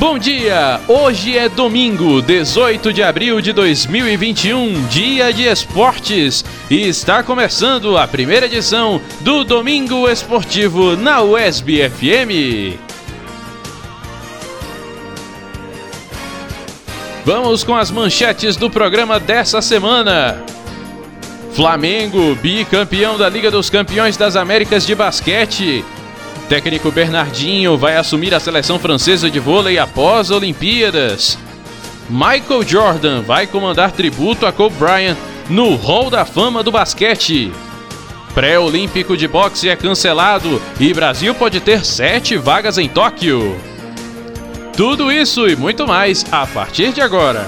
Bom dia! Hoje é domingo, 18 de abril de 2021, dia de esportes, e está começando a primeira edição do Domingo Esportivo na UESB FM. Vamos com as manchetes do programa dessa semana. Flamengo, bicampeão da Liga dos Campeões das Américas de basquete, Técnico Bernardinho vai assumir a seleção francesa de vôlei após Olimpíadas. Michael Jordan vai comandar tributo a Kobe Bryant no Hall da Fama do basquete. Pré-olímpico de boxe é cancelado e Brasil pode ter sete vagas em Tóquio. Tudo isso e muito mais a partir de agora.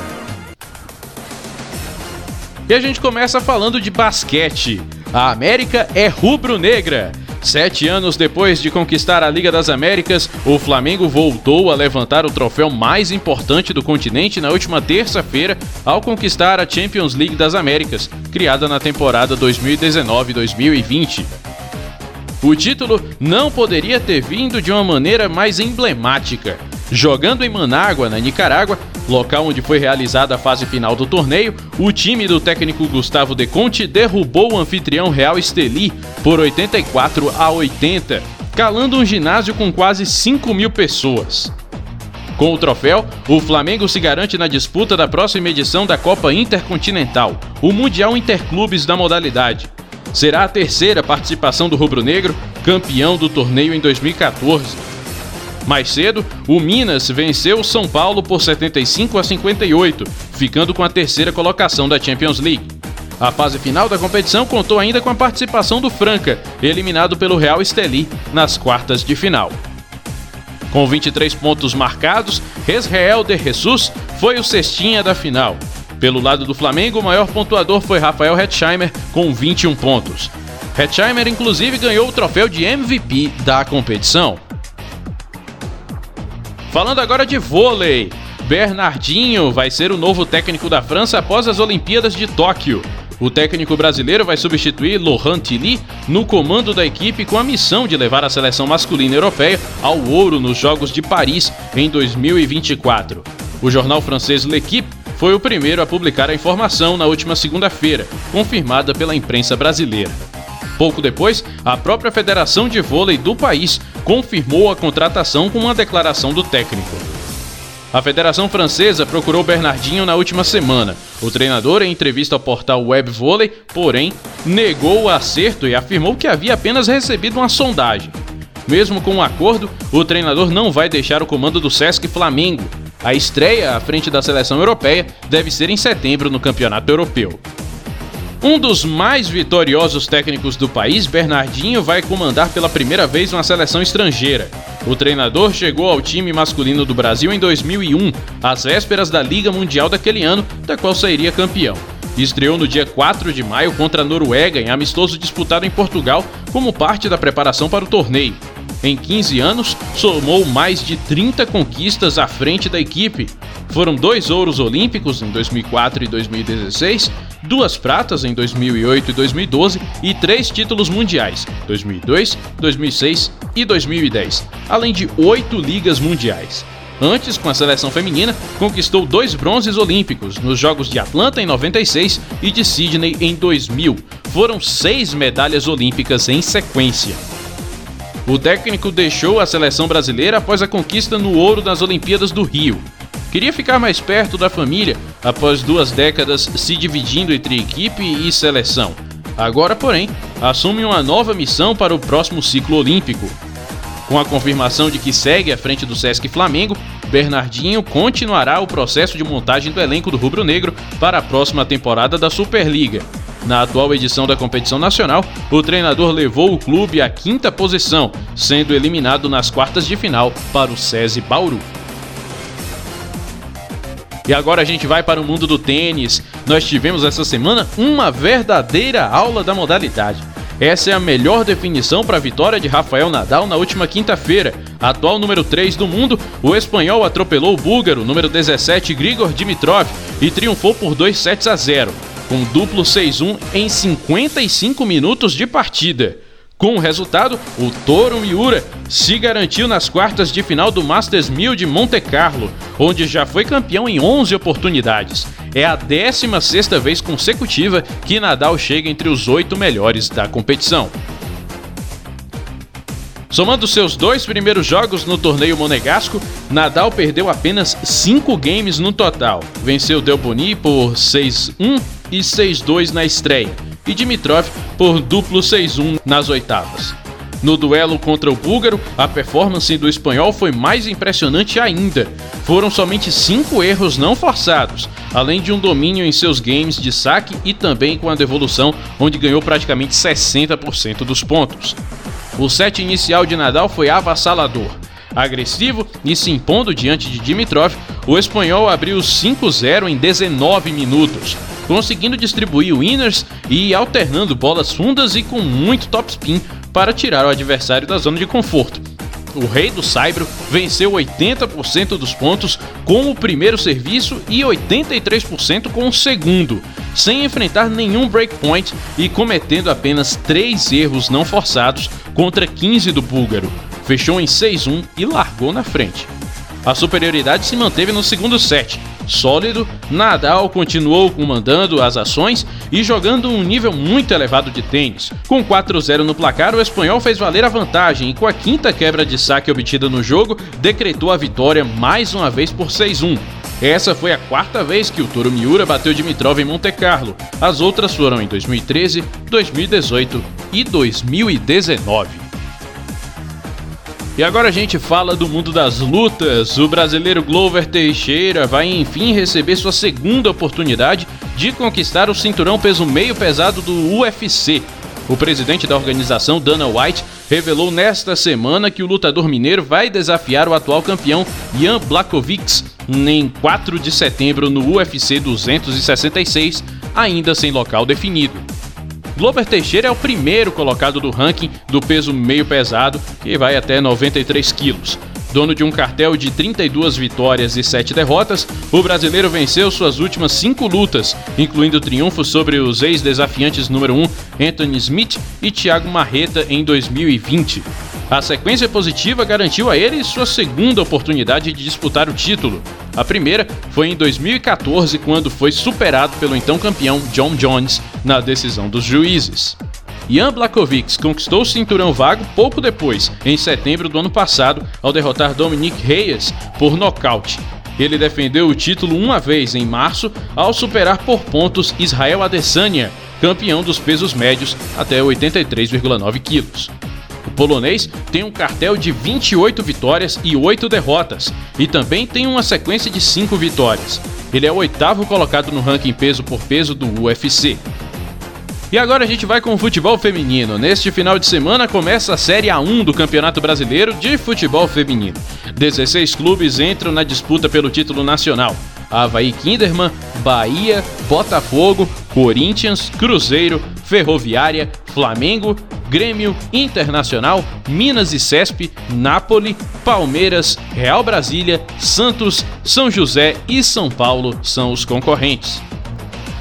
E a gente começa falando de basquete. A América é rubro-negra Sete anos depois de conquistar a Liga das Américas, o Flamengo voltou a levantar o troféu mais importante do continente na última terça-feira ao conquistar a Champions League das Américas, criada na temporada 2019-2020. O título não poderia ter vindo de uma maneira mais emblemática. Jogando em Manágua, na Nicarágua, local onde foi realizada a fase final do torneio, o time do técnico Gustavo De Conte derrubou o anfitrião Real Esteli por 84 a 80, calando um ginásio com quase 5 mil pessoas. Com o troféu, o Flamengo se garante na disputa da próxima edição da Copa Intercontinental, o Mundial Interclubes da modalidade. Será a terceira participação do Rubro Negro, campeão do torneio em 2014 mais cedo, o Minas venceu o São Paulo por 75 a 58, ficando com a terceira colocação da Champions League. A fase final da competição contou ainda com a participação do Franca, eliminado pelo Real Esteli nas quartas de final. Com 23 pontos marcados, Resrael de Jesus foi o cestinha da final. Pelo lado do Flamengo, o maior pontuador foi Rafael Hetzheimer, com 21 pontos. Hetzheimer, inclusive, ganhou o troféu de MVP da competição. Falando agora de vôlei. Bernardinho vai ser o novo técnico da França após as Olimpíadas de Tóquio. O técnico brasileiro vai substituir Laurent Tilly no comando da equipe com a missão de levar a seleção masculina europeia ao ouro nos Jogos de Paris em 2024. O jornal francês L'Equipe foi o primeiro a publicar a informação na última segunda-feira, confirmada pela imprensa brasileira. Pouco depois, a própria Federação de Vôlei do país confirmou a contratação com uma declaração do técnico. A Federação Francesa procurou Bernardinho na última semana. O treinador, em entrevista ao portal Web Vôlei, porém, negou o acerto e afirmou que havia apenas recebido uma sondagem. Mesmo com o um acordo, o treinador não vai deixar o comando do Sesc Flamengo. A estreia à frente da seleção europeia deve ser em setembro no Campeonato Europeu. Um dos mais vitoriosos técnicos do país, Bernardinho, vai comandar pela primeira vez uma seleção estrangeira. O treinador chegou ao time masculino do Brasil em 2001, às vésperas da Liga Mundial daquele ano, da qual sairia campeão. Estreou no dia 4 de maio contra a Noruega em amistoso disputado em Portugal como parte da preparação para o torneio. Em 15 anos, somou mais de 30 conquistas à frente da equipe. Foram dois ouros olímpicos em 2004 e 2016, duas pratas em 2008 e 2012 e três títulos mundiais, 2002, 2006 e 2010, além de oito ligas mundiais. Antes, com a seleção feminina, conquistou dois bronzes olímpicos nos Jogos de Atlanta em 96 e de Sydney em 2000. Foram seis medalhas olímpicas em sequência. O técnico deixou a seleção brasileira após a conquista no ouro das Olimpíadas do Rio. Queria ficar mais perto da família após duas décadas se dividindo entre equipe e seleção. Agora, porém, assume uma nova missão para o próximo ciclo olímpico. Com a confirmação de que segue à frente do Sesc Flamengo, Bernardinho continuará o processo de montagem do elenco do Rubro Negro para a próxima temporada da Superliga. Na atual edição da competição nacional, o treinador levou o clube à quinta posição, sendo eliminado nas quartas de final para o SESI Bauru. E agora a gente vai para o mundo do tênis. Nós tivemos essa semana uma verdadeira aula da modalidade. Essa é a melhor definição para a vitória de Rafael Nadal na última quinta-feira. Atual número 3 do mundo, o espanhol atropelou o búlgaro, número 17, Grigor Dimitrov, e triunfou por 2 sets a 0 com duplo 6-1 em 55 minutos de partida. Com o resultado, o Toro Miura se garantiu nas quartas de final do Masters 1000 de Monte Carlo, onde já foi campeão em 11 oportunidades. É a 16ª vez consecutiva que Nadal chega entre os oito melhores da competição. Somando seus dois primeiros jogos no torneio monegasco, Nadal perdeu apenas 5 games no total. Venceu Delboni por 6-1 e 6-2 na estreia, e Dimitrov por duplo 6-1 nas oitavas. No duelo contra o búlgaro, a performance do espanhol foi mais impressionante ainda. Foram somente cinco erros não forçados, além de um domínio em seus games de saque e também com a devolução, onde ganhou praticamente 60% dos pontos. O set inicial de Nadal foi avassalador. Agressivo e se impondo diante de Dimitrov, o espanhol abriu 5-0 em 19 minutos, conseguindo distribuir winners e alternando bolas fundas e com muito topspin para tirar o adversário da zona de conforto. O rei do Saibro venceu 80% dos pontos com o primeiro serviço e 83% com o segundo, sem enfrentar nenhum breakpoint e cometendo apenas 3 erros não forçados contra 15 do búlgaro. Fechou em 6-1 e largou na frente. A superioridade se manteve no segundo set. Sólido, Nadal continuou comandando as ações e jogando um nível muito elevado de tênis. Com 4-0 no placar, o espanhol fez valer a vantagem e, com a quinta quebra de saque obtida no jogo, decretou a vitória mais uma vez por 6-1. Essa foi a quarta vez que o Toro Miura bateu Dimitrov em Monte Carlo. As outras foram em 2013, 2018 e 2019. E agora a gente fala do mundo das lutas. O brasileiro Glover Teixeira vai enfim receber sua segunda oportunidade de conquistar o cinturão peso meio pesado do UFC. O presidente da organização, Dana White, revelou nesta semana que o lutador mineiro vai desafiar o atual campeão Jan Blachowicz em 4 de setembro no UFC 266, ainda sem local definido. Glover Teixeira é o primeiro colocado do ranking do peso meio pesado, que vai até 93 quilos. Dono de um cartel de 32 vitórias e 7 derrotas, o brasileiro venceu suas últimas cinco lutas, incluindo triunfos sobre os ex-desafiantes número 1 Anthony Smith e Thiago Marreta em 2020. A sequência positiva garantiu a ele sua segunda oportunidade de disputar o título. A primeira foi em 2014, quando foi superado pelo então campeão John Jones na decisão dos juízes. Jan Blachowicz conquistou o cinturão vago pouco depois, em setembro do ano passado, ao derrotar Dominic Reyes por nocaute. Ele defendeu o título uma vez em março, ao superar por pontos Israel Adesanya, campeão dos pesos médios até 83,9 quilos. Polonês tem um cartel de 28 vitórias e 8 derrotas, e também tem uma sequência de 5 vitórias. Ele é o oitavo colocado no ranking peso por peso do UFC. E agora a gente vai com o futebol feminino. Neste final de semana começa a Série A1 do Campeonato Brasileiro de Futebol Feminino. 16 clubes entram na disputa pelo título nacional. Havaí Kinderman, Bahia, Botafogo, Corinthians, Cruzeiro, Ferroviária, Flamengo, Grêmio, Internacional, Minas e Cesp, Nápoles, Palmeiras, Real Brasília, Santos, São José e São Paulo são os concorrentes.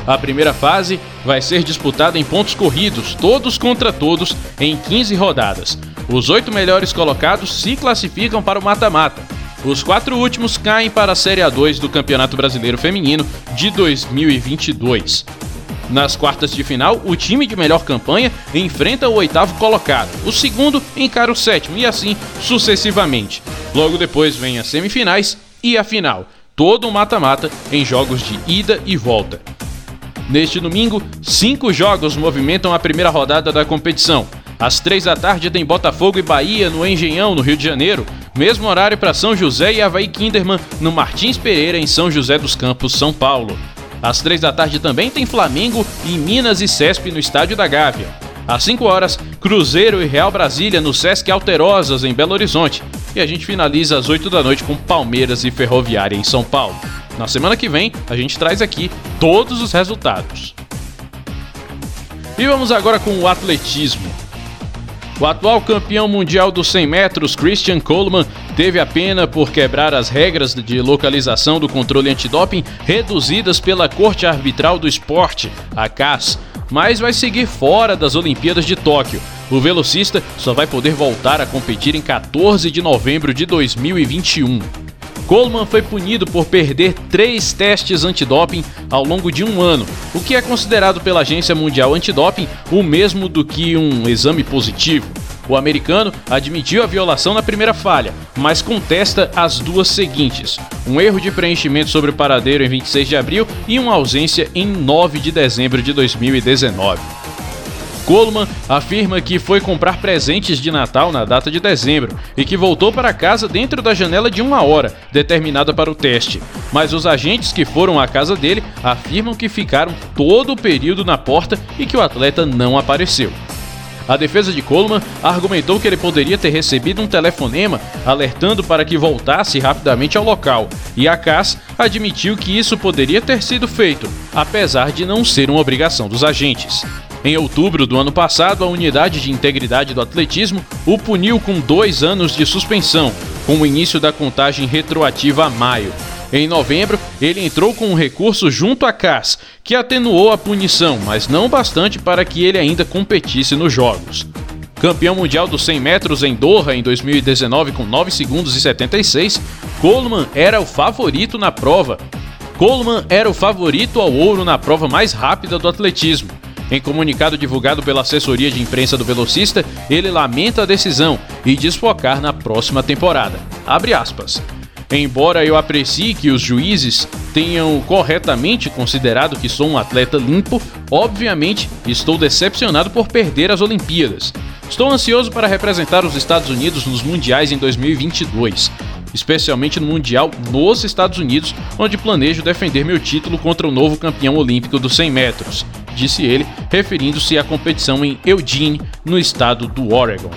A primeira fase vai ser disputada em pontos corridos, todos contra todos, em 15 rodadas. Os oito melhores colocados se classificam para o mata-mata. Os quatro últimos caem para a Série A2 do Campeonato Brasileiro Feminino de 2022. Nas quartas de final, o time de melhor campanha enfrenta o oitavo colocado, o segundo encara o sétimo e assim sucessivamente. Logo depois vem as semifinais e a final, todo um mata-mata em jogos de ida e volta. Neste domingo, cinco jogos movimentam a primeira rodada da competição. Às três da tarde tem Botafogo e Bahia no Engenhão, no Rio de Janeiro. Mesmo horário para São José e Havaí Kinderman no Martins Pereira, em São José dos Campos, São Paulo. Às três da tarde também tem Flamengo e Minas e Cesp no Estádio da Gávea. Às 5 horas, Cruzeiro e Real Brasília no Sesc Alterosas, em Belo Horizonte. E a gente finaliza às 8 da noite com Palmeiras e Ferroviária em São Paulo. Na semana que vem, a gente traz aqui todos os resultados. E vamos agora com o atletismo. O atual campeão mundial dos 100 metros, Christian Coleman, teve a pena por quebrar as regras de localização do controle antidoping reduzidas pela Corte Arbitral do Esporte, a CAS, mas vai seguir fora das Olimpíadas de Tóquio, o velocista só vai poder voltar a competir em 14 de novembro de 2021. Coleman foi punido por perder três testes antidoping ao longo de um ano, o que é considerado pela Agência Mundial Antidoping o mesmo do que um exame positivo. O americano admitiu a violação na primeira falha, mas contesta as duas seguintes: um erro de preenchimento sobre o paradeiro em 26 de abril e uma ausência em 9 de dezembro de 2019. Coleman afirma que foi comprar presentes de Natal na data de dezembro e que voltou para casa dentro da janela de uma hora, determinada para o teste. Mas os agentes que foram à casa dele afirmam que ficaram todo o período na porta e que o atleta não apareceu. A defesa de Coleman argumentou que ele poderia ter recebido um telefonema alertando para que voltasse rapidamente ao local, e a CAS admitiu que isso poderia ter sido feito, apesar de não ser uma obrigação dos agentes. Em outubro do ano passado, a Unidade de Integridade do Atletismo o puniu com dois anos de suspensão, com o início da contagem retroativa a maio. Em novembro, ele entrou com um recurso junto à CAS, que atenuou a punição, mas não bastante para que ele ainda competisse nos Jogos. Campeão mundial dos 100 metros em Doha em 2019 com 9 segundos e 76, Coleman era o favorito na prova. Coleman era o favorito ao ouro na prova mais rápida do atletismo. Em comunicado divulgado pela assessoria de imprensa do velocista, ele lamenta a decisão e diz focar na próxima temporada. Abre aspas. Embora eu aprecie que os juízes tenham corretamente considerado que sou um atleta limpo, obviamente estou decepcionado por perder as Olimpíadas. Estou ansioso para representar os Estados Unidos nos Mundiais em 2022 especialmente no Mundial nos Estados Unidos, onde planejo defender meu título contra o novo campeão olímpico dos 100 metros, disse ele, referindo-se à competição em Eugene, no estado do Oregon.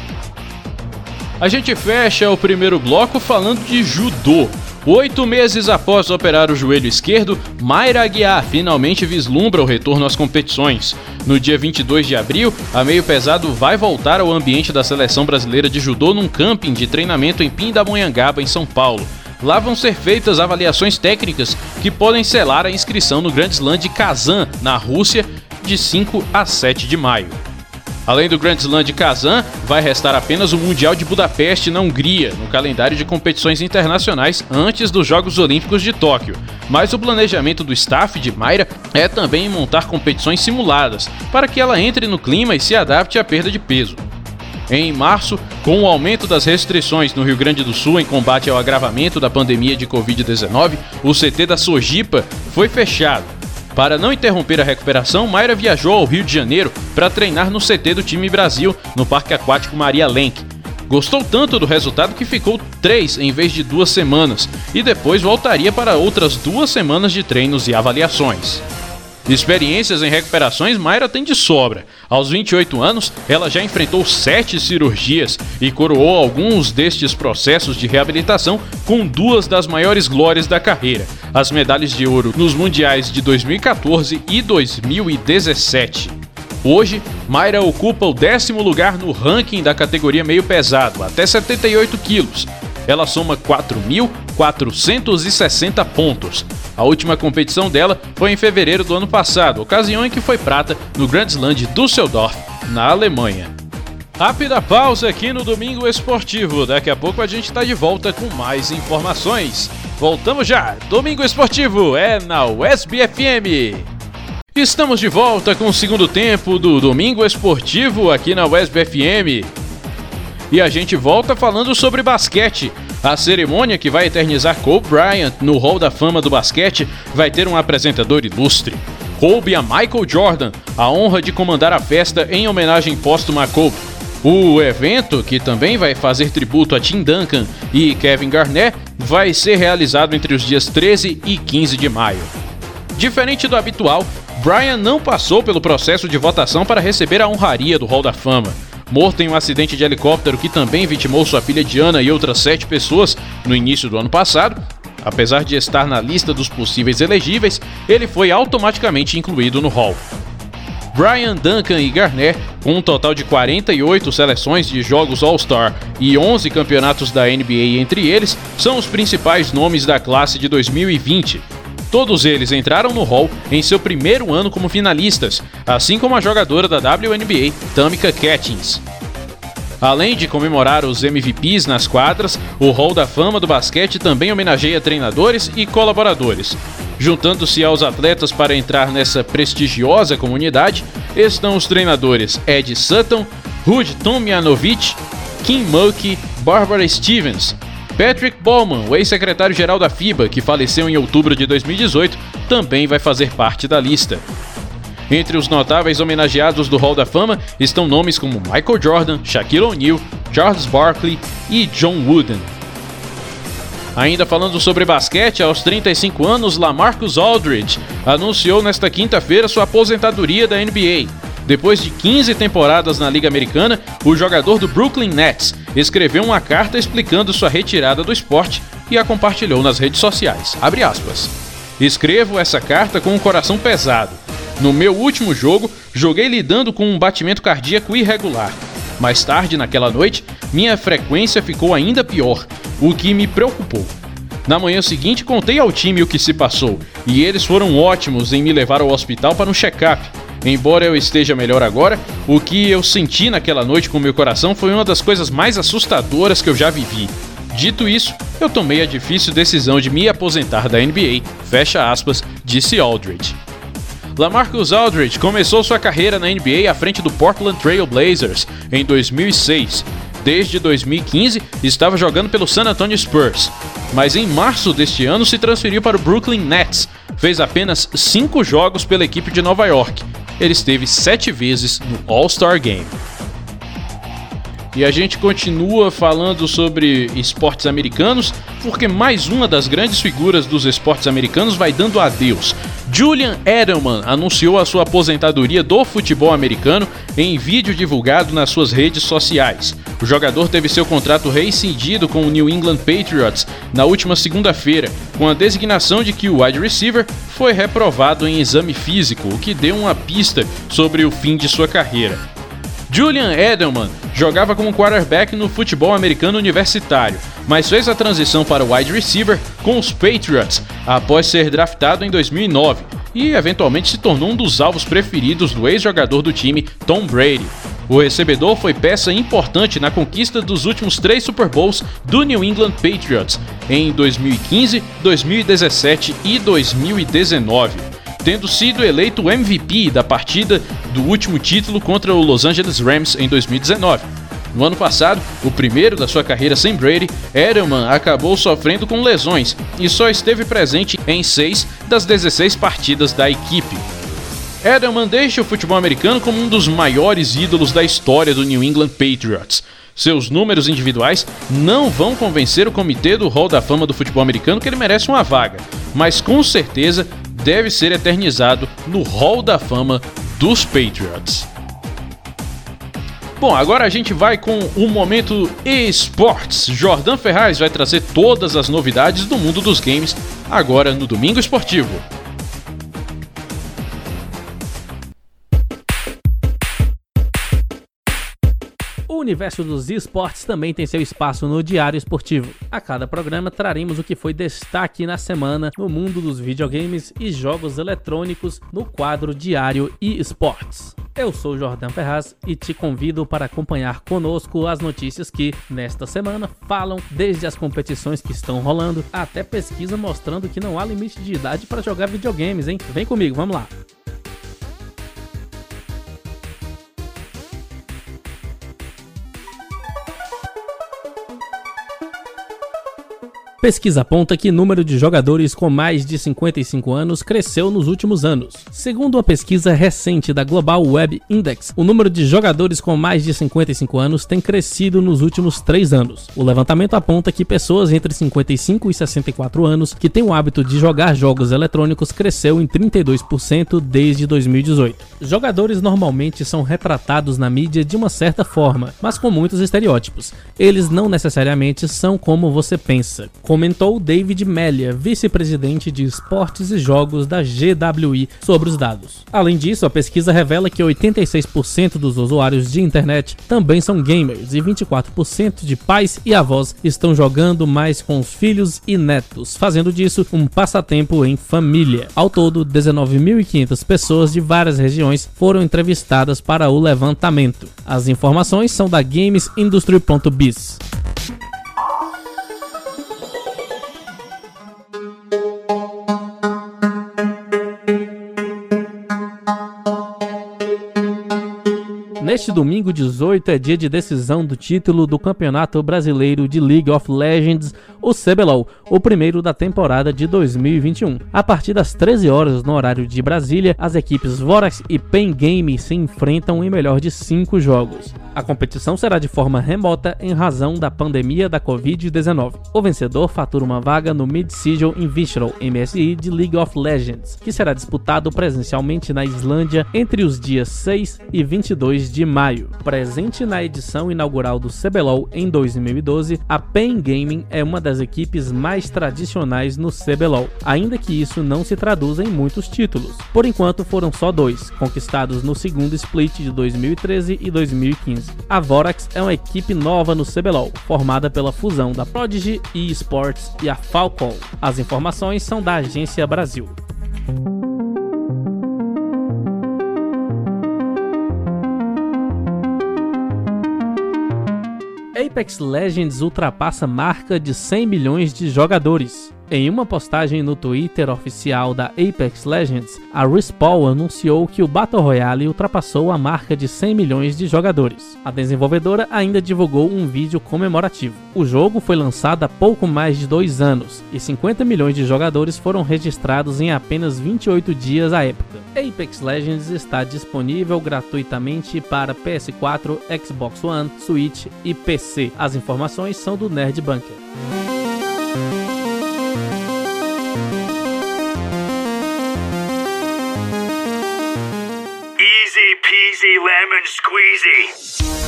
A gente fecha o primeiro bloco falando de judô. Oito meses após operar o joelho esquerdo, Mayra Aguiar finalmente vislumbra o retorno às competições. No dia 22 de abril, a meio pesado vai voltar ao ambiente da seleção brasileira de judô num camping de treinamento em Pindamonhangaba, em São Paulo. Lá vão ser feitas avaliações técnicas que podem selar a inscrição no Grand Slam de Kazan, na Rússia, de 5 a 7 de maio. Além do Grand Slam de Kazan, vai restar apenas o Mundial de Budapeste na Hungria, no calendário de competições internacionais antes dos Jogos Olímpicos de Tóquio. Mas o planejamento do staff de Mayra é também montar competições simuladas, para que ela entre no clima e se adapte à perda de peso. Em março, com o aumento das restrições no Rio Grande do Sul em combate ao agravamento da pandemia de Covid-19, o CT da Sojipa foi fechado para não interromper a recuperação, Mayra viajou ao Rio de Janeiro para treinar no CT do time Brasil, no Parque Aquático Maria Lenk. Gostou tanto do resultado que ficou três em vez de duas semanas e depois voltaria para outras duas semanas de treinos e avaliações. Experiências em recuperações Mayra tem de sobra. Aos 28 anos, ela já enfrentou sete cirurgias e coroou alguns destes processos de reabilitação com duas das maiores glórias da carreira: as medalhas de ouro nos Mundiais de 2014 e 2017. Hoje, Mayra ocupa o décimo lugar no ranking da categoria meio pesado, até 78 quilos. Ela soma 4.460 pontos. A última competição dela foi em fevereiro do ano passado, ocasião em que foi prata no Grand Slam de Düsseldorf, na Alemanha. Rápida pausa aqui no Domingo Esportivo. Daqui a pouco a gente está de volta com mais informações. Voltamos já. Domingo Esportivo é na USBFM. Estamos de volta com o segundo tempo do Domingo Esportivo aqui na USBFM. E a gente volta falando sobre basquete. A cerimônia que vai eternizar Kobe Bryant no Hall da Fama do basquete vai ter um apresentador ilustre. Kobe a Michael Jordan a honra de comandar a festa em homenagem póstuma a Kobe. O evento, que também vai fazer tributo a Tim Duncan e Kevin Garnett, vai ser realizado entre os dias 13 e 15 de maio. Diferente do habitual, Brian não passou pelo processo de votação para receber a honraria do Hall da Fama morto em um acidente de helicóptero que também vitimou sua filha Diana e outras sete pessoas no início do ano passado. Apesar de estar na lista dos possíveis elegíveis, ele foi automaticamente incluído no hall. Brian Duncan e Garnett, com um total de 48 seleções de jogos All-Star e 11 campeonatos da NBA entre eles, são os principais nomes da classe de 2020. Todos eles entraram no Hall em seu primeiro ano como finalistas, assim como a jogadora da WNBA, Tamika Catchings. Além de comemorar os MVPs nas quadras, o Hall da Fama do basquete também homenageia treinadores e colaboradores. Juntando-se aos atletas para entrar nessa prestigiosa comunidade, estão os treinadores Ed Sutton, Rud Tomjanovic, Kim Mulkey, Barbara Stevens, Patrick Bowman, o ex-secretário-geral da FIBA, que faleceu em outubro de 2018, também vai fazer parte da lista. Entre os notáveis homenageados do Hall da Fama estão nomes como Michael Jordan, Shaquille O'Neal, Charles Barkley e John Wooden. Ainda falando sobre basquete, aos 35 anos, Lamarcus Aldridge anunciou nesta quinta-feira sua aposentadoria da NBA. Depois de 15 temporadas na Liga Americana, o jogador do Brooklyn Nets escreveu uma carta explicando sua retirada do esporte e a compartilhou nas redes sociais. Escrevo essa carta com um coração pesado. No meu último jogo, joguei lidando com um batimento cardíaco irregular. Mais tarde naquela noite, minha frequência ficou ainda pior, o que me preocupou. Na manhã seguinte, contei ao time o que se passou, e eles foram ótimos em me levar ao hospital para um check-up. Embora eu esteja melhor agora, o que eu senti naquela noite com meu coração foi uma das coisas mais assustadoras que eu já vivi. Dito isso, eu tomei a difícil decisão de me aposentar da NBA, fecha aspas, disse Aldridge. Lamarcus Aldridge começou sua carreira na NBA à frente do Portland Trail Blazers em 2006. Desde 2015 estava jogando pelo San Antonio Spurs, mas em março deste ano se transferiu para o Brooklyn Nets. Fez apenas cinco jogos pela equipe de Nova York. Ele esteve sete vezes no All-Star Game. E a gente continua falando sobre esportes americanos, porque mais uma das grandes figuras dos esportes americanos vai dando adeus. Julian Edelman anunciou a sua aposentadoria do futebol americano em vídeo divulgado nas suas redes sociais. O jogador teve seu contrato rescindido com o New England Patriots na última segunda-feira, com a designação de que o wide receiver foi reprovado em exame físico, o que deu uma pista sobre o fim de sua carreira. Julian Edelman jogava como quarterback no futebol americano universitário, mas fez a transição para wide receiver com os Patriots após ser draftado em 2009 e eventualmente se tornou um dos alvos preferidos do ex-jogador do time, Tom Brady. O recebedor foi peça importante na conquista dos últimos três Super Bowls do New England Patriots em 2015, 2017 e 2019 tendo sido eleito MVP da partida do último título contra o Los Angeles Rams em 2019. No ano passado, o primeiro da sua carreira sem Brady, Edelman acabou sofrendo com lesões e só esteve presente em seis das 16 partidas da equipe. Edelman deixa o futebol americano como um dos maiores ídolos da história do New England Patriots. Seus números individuais não vão convencer o comitê do Hall da Fama do futebol americano que ele merece uma vaga, mas com certeza deve ser eternizado no Hall da Fama dos Patriots. Bom, agora a gente vai com o momento esportes. Jordan Ferraz vai trazer todas as novidades do mundo dos games agora no Domingo Esportivo. Universo dos esportes também tem seu espaço no Diário Esportivo. A cada programa traremos o que foi destaque na semana no mundo dos videogames e jogos eletrônicos no quadro Diário e Esportes. Eu sou Jordan Ferraz e te convido para acompanhar conosco as notícias que, nesta semana, falam desde as competições que estão rolando até pesquisa mostrando que não há limite de idade para jogar videogames, hein? Vem comigo, vamos lá! Pesquisa aponta que o número de jogadores com mais de 55 anos cresceu nos últimos anos. Segundo uma pesquisa recente da Global Web Index, o número de jogadores com mais de 55 anos tem crescido nos últimos três anos. O levantamento aponta que pessoas entre 55 e 64 anos que têm o hábito de jogar jogos eletrônicos cresceu em 32% desde 2018. Jogadores normalmente são retratados na mídia de uma certa forma, mas com muitos estereótipos. Eles não necessariamente são como você pensa comentou David Melia, vice-presidente de esportes e jogos da GWI, sobre os dados. Além disso, a pesquisa revela que 86% dos usuários de internet também são gamers e 24% de pais e avós estão jogando mais com os filhos e netos, fazendo disso um passatempo em família. Ao todo, 19.500 pessoas de várias regiões foram entrevistadas para o levantamento. As informações são da GamesIndustry.biz. Neste domingo 18 é dia de decisão do título do Campeonato Brasileiro de League of Legends, o CBLOL, o primeiro da temporada de 2021. A partir das 13 horas no horário de Brasília, as equipes Vorax e Pen Game se enfrentam em melhor de 5 jogos. A competição será de forma remota em razão da pandemia da Covid-19. O vencedor fatura uma vaga no Mid-Season Invitational MSI de League of Legends, que será disputado presencialmente na Islândia entre os dias 6 e 22 de maio. Presente na edição inaugural do CBLOL em 2012, a Pen Gaming é uma das equipes mais tradicionais no CBLOL, ainda que isso não se traduza em muitos títulos. Por enquanto foram só dois, conquistados no segundo split de 2013 e 2015. A Vorax é uma equipe nova no CBLOL, formada pela fusão da Prodigy eSports e a Falcon. As informações são da Agência Brasil. Apex Legends ultrapassa marca de 100 milhões de jogadores. Em uma postagem no Twitter oficial da Apex Legends, a Respawn anunciou que o Battle Royale ultrapassou a marca de 100 milhões de jogadores. A desenvolvedora ainda divulgou um vídeo comemorativo. O jogo foi lançado há pouco mais de dois anos e 50 milhões de jogadores foram registrados em apenas 28 dias à época. Apex Legends está disponível gratuitamente para PS4, Xbox One, Switch e PC. As informações são do Nerd Bunker. Lemon squeezy.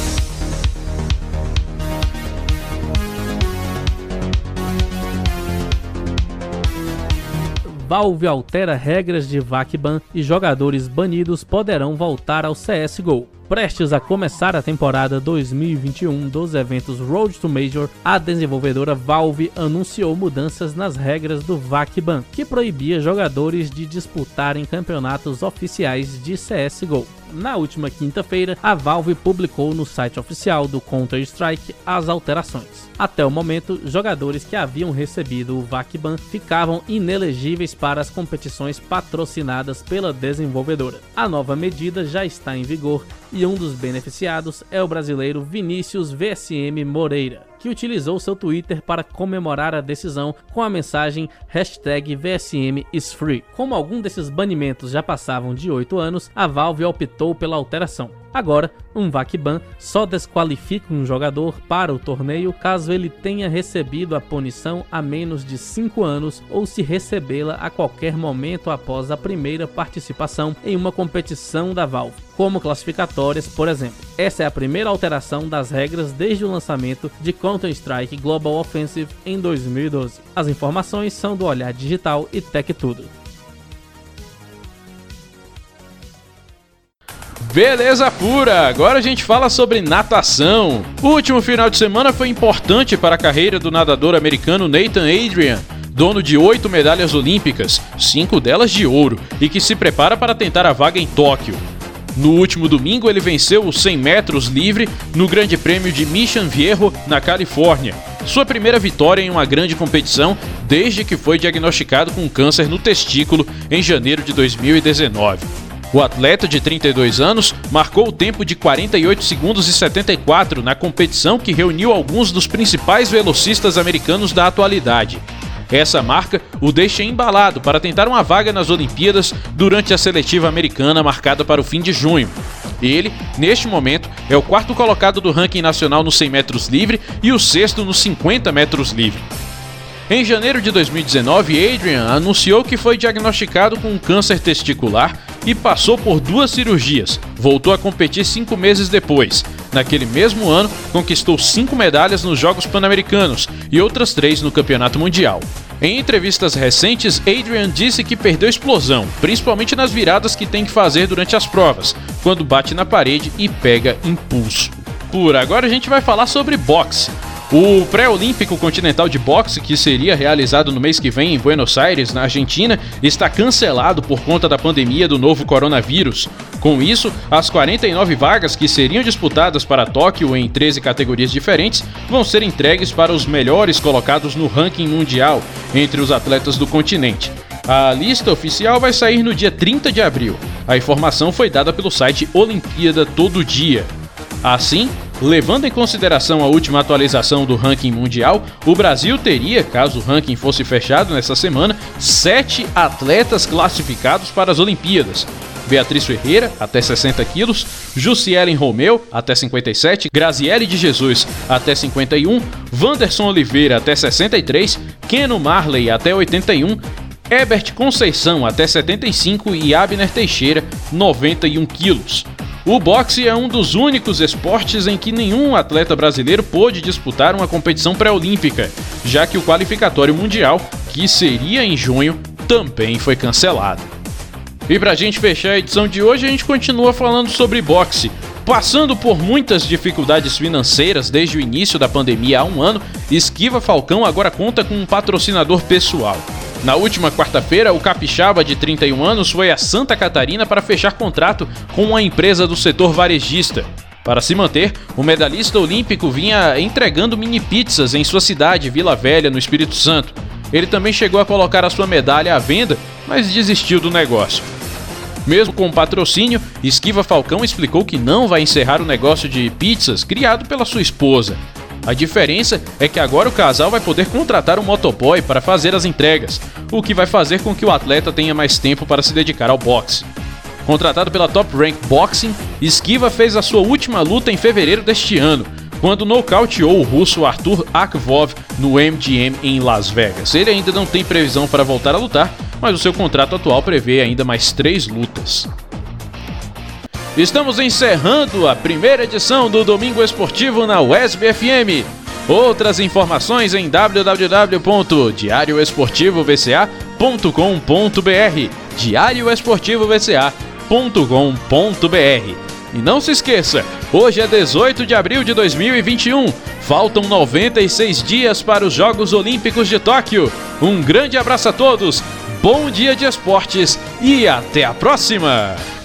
Valve altera regras de VACBAN e jogadores banidos poderão voltar ao CSGO. Prestes a começar a temporada 2021 dos eventos Road to Major, a desenvolvedora Valve anunciou mudanças nas regras do VACBAN, que proibia jogadores de disputarem campeonatos oficiais de CSGO. Na última quinta-feira, a Valve publicou no site oficial do Counter-Strike as alterações. Até o momento, jogadores que haviam recebido o VACBAN ficavam inelegíveis para as competições patrocinadas pela desenvolvedora. A nova medida já está em vigor e um dos beneficiados é o brasileiro Vinícius VSM Moreira, que utilizou seu Twitter para comemorar a decisão com a mensagem VSMisFree. Como algum desses banimentos já passavam de 8 anos, a Valve optou pela alteração. Agora, um VACBAN só desqualifica um jogador para o torneio caso ele tenha recebido a punição há menos de 5 anos ou se recebê-la a qualquer momento após a primeira participação em uma competição da Valve, como classificatórias, por exemplo. Essa é a primeira alteração das regras desde o lançamento de Counter-Strike Global Offensive em 2012. As informações são do Olhar Digital e Tech Tudo. Beleza pura! Agora a gente fala sobre natação. O último final de semana foi importante para a carreira do nadador americano Nathan Adrian, dono de oito medalhas olímpicas, cinco delas de ouro, e que se prepara para tentar a vaga em Tóquio. No último domingo, ele venceu os 100 metros livre no Grande Prêmio de Mission Viejo, na Califórnia. Sua primeira vitória em uma grande competição desde que foi diagnosticado com câncer no testículo em janeiro de 2019. O atleta de 32 anos marcou o tempo de 48 segundos e 74 na competição que reuniu alguns dos principais velocistas americanos da atualidade. Essa marca o deixa embalado para tentar uma vaga nas Olimpíadas durante a seletiva americana marcada para o fim de junho. Ele, neste momento, é o quarto colocado do ranking nacional nos 100 metros livre e o sexto nos 50 metros livre. Em janeiro de 2019, Adrian anunciou que foi diagnosticado com um câncer testicular e passou por duas cirurgias. Voltou a competir cinco meses depois. naquele mesmo ano, conquistou cinco medalhas nos Jogos Pan-Americanos e outras três no Campeonato Mundial. Em entrevistas recentes, Adrian disse que perdeu explosão, principalmente nas viradas que tem que fazer durante as provas, quando bate na parede e pega impulso. Por agora a gente vai falar sobre boxe. O pré-olímpico continental de boxe, que seria realizado no mês que vem em Buenos Aires, na Argentina, está cancelado por conta da pandemia do novo coronavírus. Com isso, as 49 vagas que seriam disputadas para Tóquio em 13 categorias diferentes vão ser entregues para os melhores colocados no ranking mundial entre os atletas do continente. A lista oficial vai sair no dia 30 de abril. A informação foi dada pelo site Olimpíada Todo Dia. Assim, levando em consideração a última atualização do ranking mundial, o Brasil teria, caso o ranking fosse fechado nessa semana, sete atletas classificados para as Olimpíadas. Beatriz Ferreira, até 60 quilos, Jussielen Romeu, até 57, Graziele de Jesus, até 51, Vanderson Oliveira, até 63, Keno Marley, até 81, Ebert Conceição, até 75 e Abner Teixeira, 91 quilos. O boxe é um dos únicos esportes em que nenhum atleta brasileiro pôde disputar uma competição pré-olímpica, já que o qualificatório mundial, que seria em junho, também foi cancelado. E pra gente fechar a edição de hoje, a gente continua falando sobre boxe. Passando por muitas dificuldades financeiras desde o início da pandemia há um ano, Esquiva Falcão agora conta com um patrocinador pessoal. Na última quarta-feira, o capixaba de 31 anos foi a Santa Catarina para fechar contrato com uma empresa do setor varejista. Para se manter, o medalhista olímpico vinha entregando mini pizzas em sua cidade, Vila Velha, no Espírito Santo. Ele também chegou a colocar a sua medalha à venda, mas desistiu do negócio. Mesmo com patrocínio, Esquiva Falcão explicou que não vai encerrar o negócio de pizzas criado pela sua esposa. A diferença é que agora o casal vai poder contratar um motoboy para fazer as entregas, o que vai fazer com que o atleta tenha mais tempo para se dedicar ao boxe. Contratado pela Top Rank Boxing, Esquiva fez a sua última luta em fevereiro deste ano, quando nocauteou o russo Arthur Akvov no MGM em Las Vegas. Ele ainda não tem previsão para voltar a lutar, mas o seu contrato atual prevê ainda mais três lutas. Estamos encerrando a primeira edição do Domingo Esportivo na UESB FM. Outras informações em www.diarioesportivovca.com.br diarioesportivovca.com.br E não se esqueça, hoje é 18 de abril de 2021. Faltam 96 dias para os Jogos Olímpicos de Tóquio. Um grande abraço a todos, bom dia de esportes e até a próxima!